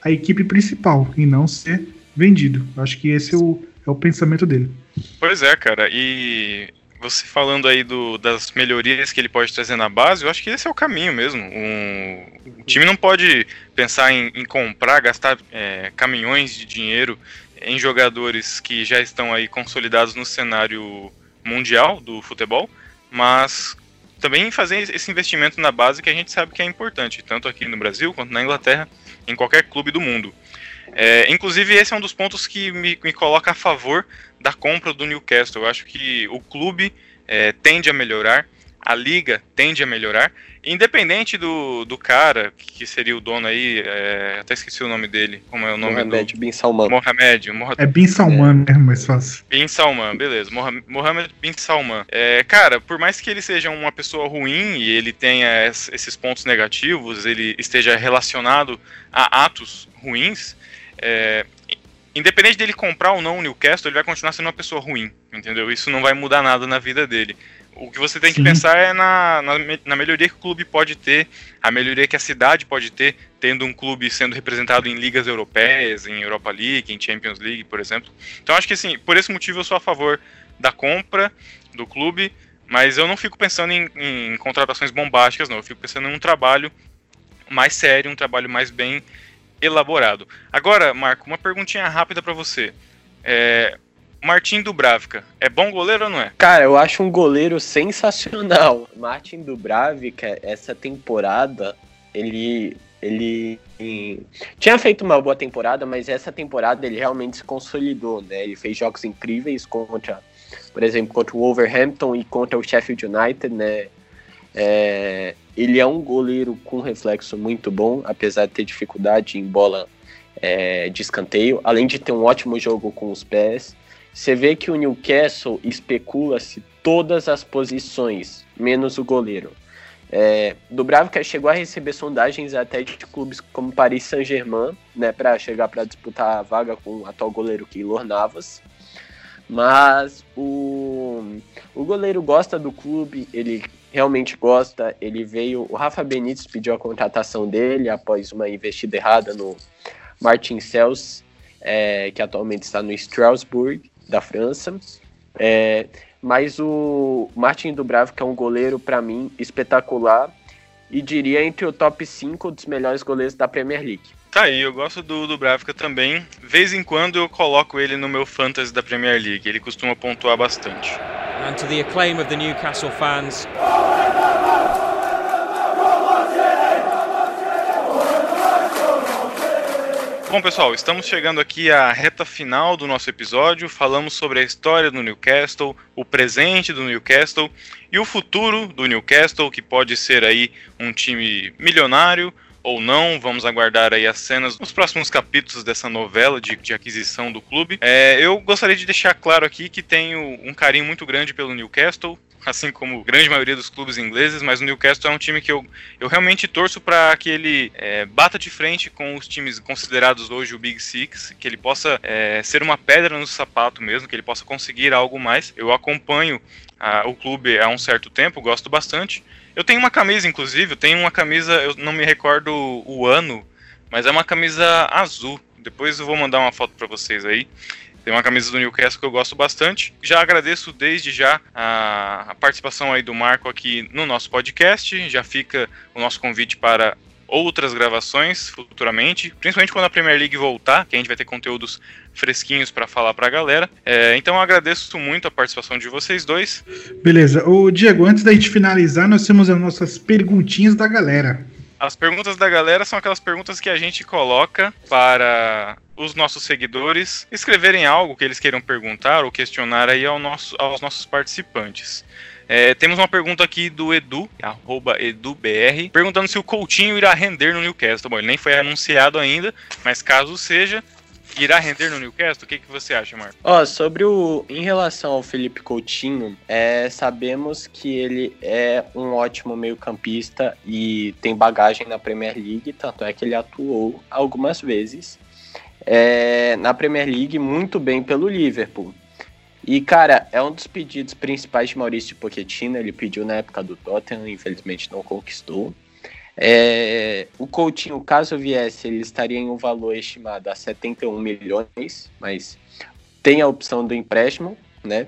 a equipe principal e não ser vendido. Acho que esse é o, é o pensamento dele. Pois é, cara. E você falando aí do, das melhorias que ele pode trazer na base, eu acho que esse é o caminho mesmo. Um, o time não pode pensar em, em comprar, gastar é, caminhões de dinheiro em jogadores que já estão aí consolidados no cenário mundial do futebol, mas também fazer esse investimento na base que a gente sabe que é importante, tanto aqui no Brasil quanto na Inglaterra, em qualquer clube do mundo. É, inclusive, esse é um dos pontos que me, me coloca a favor da compra do Newcastle. Eu acho que o clube é, tende a melhorar, a liga tende a melhorar. Independente do, do cara, que seria o dono aí, é, até esqueci o nome dele. Como é o nome Mohamed do... Bin Salman. Mohamed. É Bin Salman, é. né? Mais fácil. Bin Salman, beleza. Mohamed Bin Salman. É, cara, por mais que ele seja uma pessoa ruim e ele tenha esses pontos negativos, ele esteja relacionado a atos ruins, é, independente dele comprar ou não o Newcastle, ele vai continuar sendo uma pessoa ruim, entendeu? Isso não vai mudar nada na vida dele. O que você tem Sim. que pensar é na, na, na, melhoria que o clube pode ter, a melhoria que a cidade pode ter, tendo um clube sendo representado em ligas europeias, em Europa League, em Champions League, por exemplo. Então acho que assim, por esse motivo eu sou a favor da compra do clube, mas eu não fico pensando em, em contratações bombásticas, não. Eu fico pensando em um trabalho mais sério, um trabalho mais bem elaborado. Agora, Marco, uma perguntinha rápida para você. É, Martin Dubravka, é bom goleiro ou não é? Cara, eu acho um goleiro sensacional. Martin Dubravka, essa temporada, ele ele tinha feito uma boa temporada, mas essa temporada ele realmente se consolidou, né? Ele fez jogos incríveis contra, por exemplo, contra o Wolverhampton e contra o Sheffield United, né? É, ele é um goleiro com reflexo muito bom, apesar de ter dificuldade em bola é, de escanteio, além de ter um ótimo jogo com os pés. Você vê que o Newcastle especula-se todas as posições, menos o goleiro. É, Dubravka chegou a receber sondagens até de clubes como Paris Saint-Germain, né, para chegar para disputar a vaga com o atual goleiro Keylor Navas. Mas o, o goleiro gosta do clube, ele realmente gosta. Ele veio. O Rafa Benítez pediu a contratação dele após uma investida errada no Martin Cels, é, que atualmente está no Strasbourg, da França. É, mas o Martin Dubravka é um goleiro, para mim, espetacular e diria entre o top 5 dos melhores goleiros da Premier League. Tá aí, eu gosto do Dubravka também. Vez em quando eu coloco ele no meu fantasy da Premier League, ele costuma pontuar bastante. And to the acclaim of the Newcastle fans. Bom, pessoal, estamos chegando aqui à reta final do nosso episódio. Falamos sobre a história do Newcastle, o presente do Newcastle e o futuro do Newcastle, que pode ser aí um time milionário ou não. Vamos aguardar aí as cenas nos próximos capítulos dessa novela de, de aquisição do clube. É, eu gostaria de deixar claro aqui que tenho um carinho muito grande pelo Newcastle assim como a grande maioria dos clubes ingleses, mas o Newcastle é um time que eu, eu realmente torço para que ele é, bata de frente com os times considerados hoje o Big Six, que ele possa é, ser uma pedra no sapato mesmo, que ele possa conseguir algo mais. Eu acompanho a, o clube há um certo tempo, gosto bastante. Eu tenho uma camisa, inclusive, eu tenho uma camisa, eu não me recordo o ano, mas é uma camisa azul. Depois eu vou mandar uma foto para vocês aí. Tem uma camisa do Newcastle que eu gosto bastante. Já agradeço desde já a, a, participação aí do Marco aqui no nosso podcast. Já fica o nosso convite para outras gravações futuramente, principalmente quando a Premier League voltar, que a gente vai ter conteúdos fresquinhos para falar para a galera. É, então agradeço muito a participação de vocês dois. Beleza. O Diego, antes da gente finalizar, nós temos as nossas perguntinhas da galera. As perguntas da galera são aquelas perguntas que a gente coloca para os nossos seguidores escreverem algo que eles queiram perguntar ou questionar aí ao nosso, aos nossos participantes. É, temos uma pergunta aqui do Edu, EduBR, perguntando se o Coutinho irá render no Newcastle. Bom, ele nem foi anunciado ainda, mas caso seja, irá render no Newcastle? O que, que você acha, Marco? Ó, sobre o. Em relação ao Felipe Coutinho, é, sabemos que ele é um ótimo meio-campista e tem bagagem na Premier League, tanto é que ele atuou algumas vezes é, na Premier League muito bem pelo Liverpool. E, cara, é um dos pedidos principais de Maurício Pochettino. Ele pediu na época do Tottenham, infelizmente não conquistou. É, o Coutinho, caso viesse, ele estaria em um valor estimado a 71 milhões, mas tem a opção do empréstimo, né?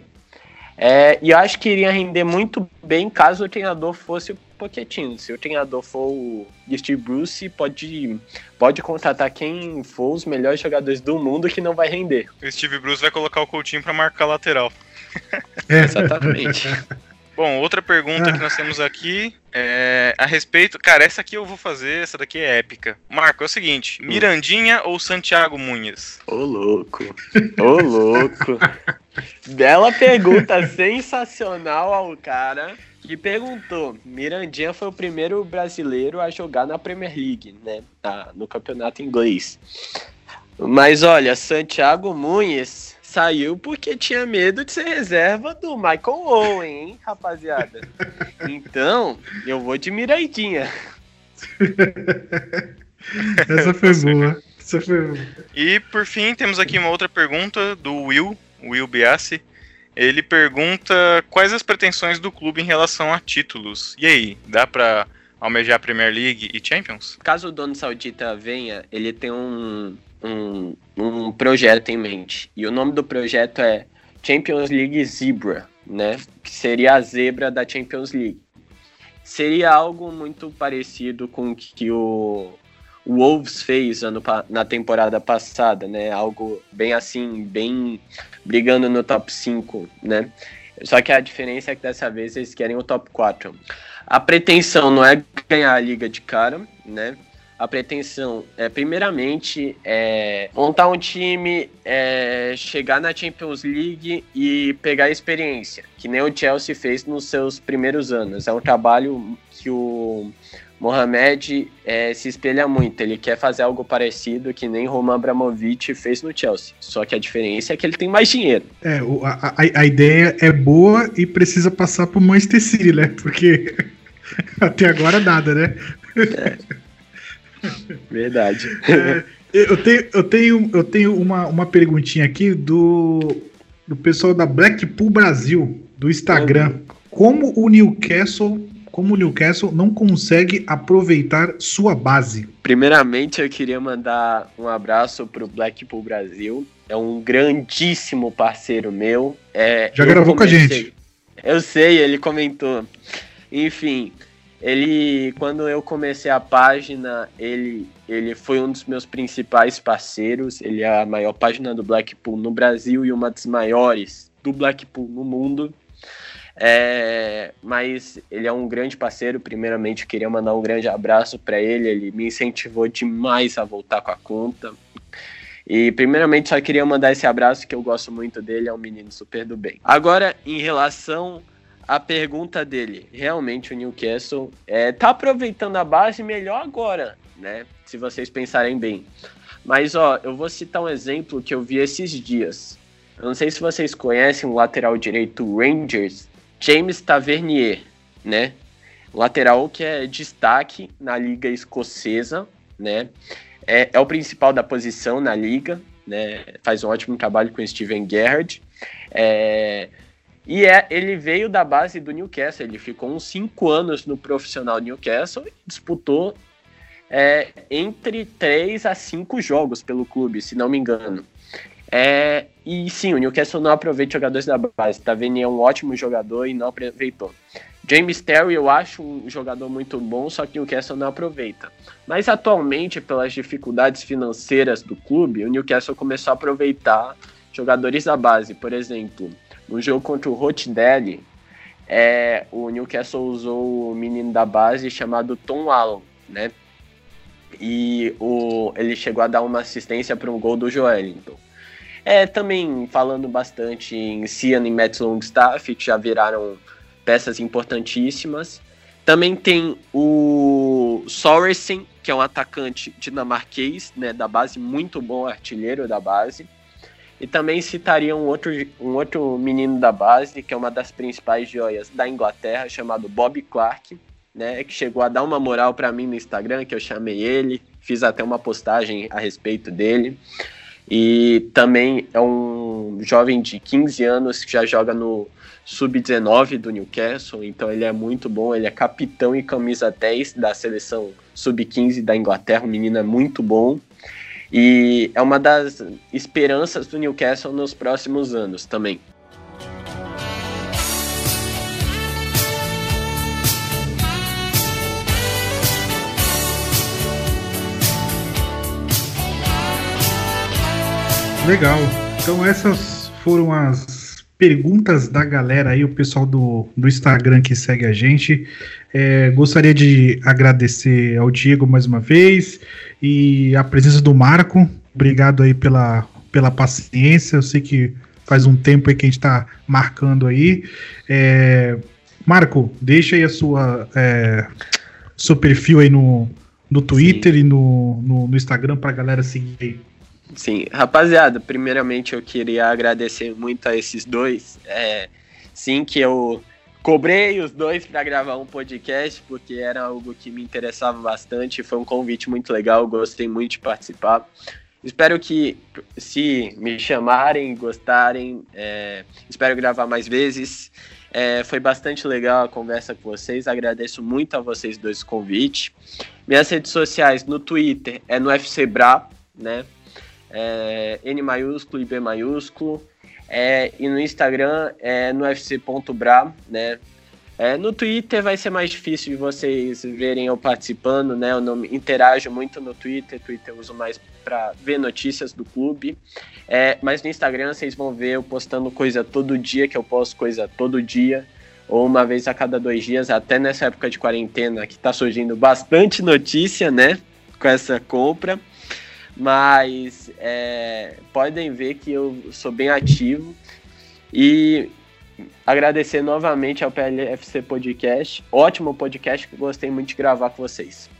É, e eu acho que iria render muito bem caso o treinador fosse o Pochettino. Se o treinador for o Steve Bruce, pode, pode contratar quem for os melhores jogadores do mundo que não vai render. O Steve Bruce vai colocar o Coutinho para marcar lateral. Exatamente. Bom, outra pergunta que nós temos aqui é a respeito. Cara, essa aqui eu vou fazer, essa daqui é épica. Marco, é o seguinte: hum. Mirandinha ou Santiago Munhas? Ô, louco. Ô, louco. Bela pergunta sensacional ao cara que perguntou. Mirandinha foi o primeiro brasileiro a jogar na Premier League, né? no campeonato inglês. Mas olha, Santiago Munhas saiu porque tinha medo de ser reserva do Michael Owen, hein, rapaziada? Então, eu vou de Mirandinha. Essa foi boa. Essa foi boa. E por fim, temos aqui uma outra pergunta do Will, Will Biassi. Ele pergunta quais as pretensões do clube em relação a títulos. E aí, dá para almejar Premier League e Champions? Caso o dono saudita venha, ele tem um, um, um projeto em mente. E o nome do projeto é Champions League Zebra, né? Que seria a zebra da Champions League. Seria algo muito parecido com o que o Wolves fez ano, na temporada passada, né? Algo bem assim, bem brigando no top 5, né? Só que a diferença é que dessa vez eles querem o top 4. A pretensão não é ganhar a liga de cara, né? A pretensão é, primeiramente, é montar um time, é, chegar na Champions League e pegar experiência, que nem o Chelsea fez nos seus primeiros anos. É um trabalho que o Mohamed é, se espelha muito, ele quer fazer algo parecido que nem Roman Abramovich fez no Chelsea. Só que a diferença é que ele tem mais dinheiro. É, a, a, ideia é boa e precisa passar pro Manchester City, né? Porque até agora nada, né? É. Verdade. É, eu tenho, eu tenho, eu tenho uma, uma perguntinha aqui do, do pessoal da Blackpool Brasil, do Instagram. Como o Newcastle como o Newcastle não consegue aproveitar sua base? Primeiramente, eu queria mandar um abraço para o Blackpool Brasil. É um grandíssimo parceiro meu. É, Já gravou comecei... com a gente. Eu sei, ele comentou. Enfim, ele quando eu comecei a página, ele ele foi um dos meus principais parceiros. Ele é a maior página do Blackpool no Brasil e uma das maiores do Blackpool no mundo. É, mas ele é um grande parceiro. Primeiramente, queria mandar um grande abraço para ele. Ele me incentivou demais a voltar com a conta. E primeiramente só queria mandar esse abraço que eu gosto muito dele, é um menino super do bem. Agora, em relação à pergunta dele, realmente o Newcastle é, tá aproveitando a base melhor agora, né? Se vocês pensarem bem. Mas ó, eu vou citar um exemplo que eu vi esses dias. Eu não sei se vocês conhecem o lateral direito Rangers, James Tavernier, né? Lateral que é destaque na liga escocesa, né? É, é o principal da posição na liga, né? Faz um ótimo trabalho com Steven Gerrard. É, e é, ele veio da base do Newcastle, ele ficou uns 5 anos no profissional Newcastle e disputou é, entre 3 a 5 jogos pelo clube, se não me engano. É, e sim, o Newcastle não aproveita jogadores da base. Vendo? É um ótimo jogador e não aproveitou. James Terry eu acho um jogador muito bom, só que o Newcastle não aproveita. Mas atualmente, pelas dificuldades financeiras do clube, o Newcastle começou a aproveitar jogadores da base. Por exemplo, no jogo contra o Rochdale, é, o Newcastle usou o menino da base chamado Tom Allen, né? E o, ele chegou a dar uma assistência para um gol do Joelinton. É, também falando bastante em Cian e Matt Longstaff, que já viraram peças importantíssimas. Também tem o Sorensen, que é um atacante dinamarquês, né, da base, muito bom artilheiro da base. E também citaria um outro, um outro menino da base, que é uma das principais joias da Inglaterra, chamado Bob Clark, né, que chegou a dar uma moral para mim no Instagram, que eu chamei ele, fiz até uma postagem a respeito dele. E também é um jovem de 15 anos que já joga no sub-19 do Newcastle, então ele é muito bom, ele é capitão e camisa 10 da seleção sub-15 da Inglaterra, o menino é muito bom. E é uma das esperanças do Newcastle nos próximos anos também. Legal. Então essas foram as perguntas da galera aí, o pessoal do, do Instagram que segue a gente. É, gostaria de agradecer ao Diego mais uma vez e a presença do Marco. Obrigado aí pela, pela paciência. Eu sei que faz um tempo aí que a gente está marcando aí. É, Marco, deixa aí a sua é, seu perfil aí no, no Twitter Sim. e no, no, no Instagram para a galera seguir aí. Sim, rapaziada, primeiramente eu queria agradecer muito a esses dois. É, sim, que eu cobrei os dois para gravar um podcast, porque era algo que me interessava bastante. Foi um convite muito legal, gostei muito de participar. Espero que, se me chamarem, gostarem, é, espero gravar mais vezes. É, foi bastante legal a conversa com vocês. Agradeço muito a vocês dois o convite. Minhas redes sociais no Twitter é no FCBRA, né? É, N maiúsculo e B maiúsculo. É, e no Instagram é no fc.bra, né? É, no Twitter vai ser mais difícil de vocês verem eu participando, né? Eu não interajo muito no Twitter, Twitter eu uso mais para ver notícias do clube. É, mas no Instagram vocês vão ver eu postando coisa todo dia, que eu posto coisa todo dia, ou uma vez a cada dois dias, até nessa época de quarentena que tá surgindo bastante notícia, né? Com essa compra. Mas é, podem ver que eu sou bem ativo e agradecer novamente ao PLFC Podcast. Ótimo podcast que gostei muito de gravar com vocês.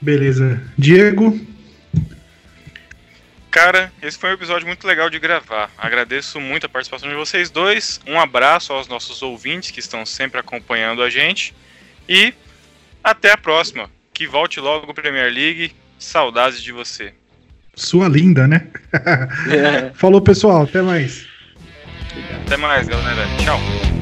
Beleza. Diego? Cara, esse foi um episódio muito legal de gravar. Agradeço muito a participação de vocês dois. Um abraço aos nossos ouvintes que estão sempre acompanhando a gente. E até a próxima. Que volte logo o Premier League Saudades de você. Sua linda, né? É. Falou, pessoal. Até mais. Até mais, galera. Tchau.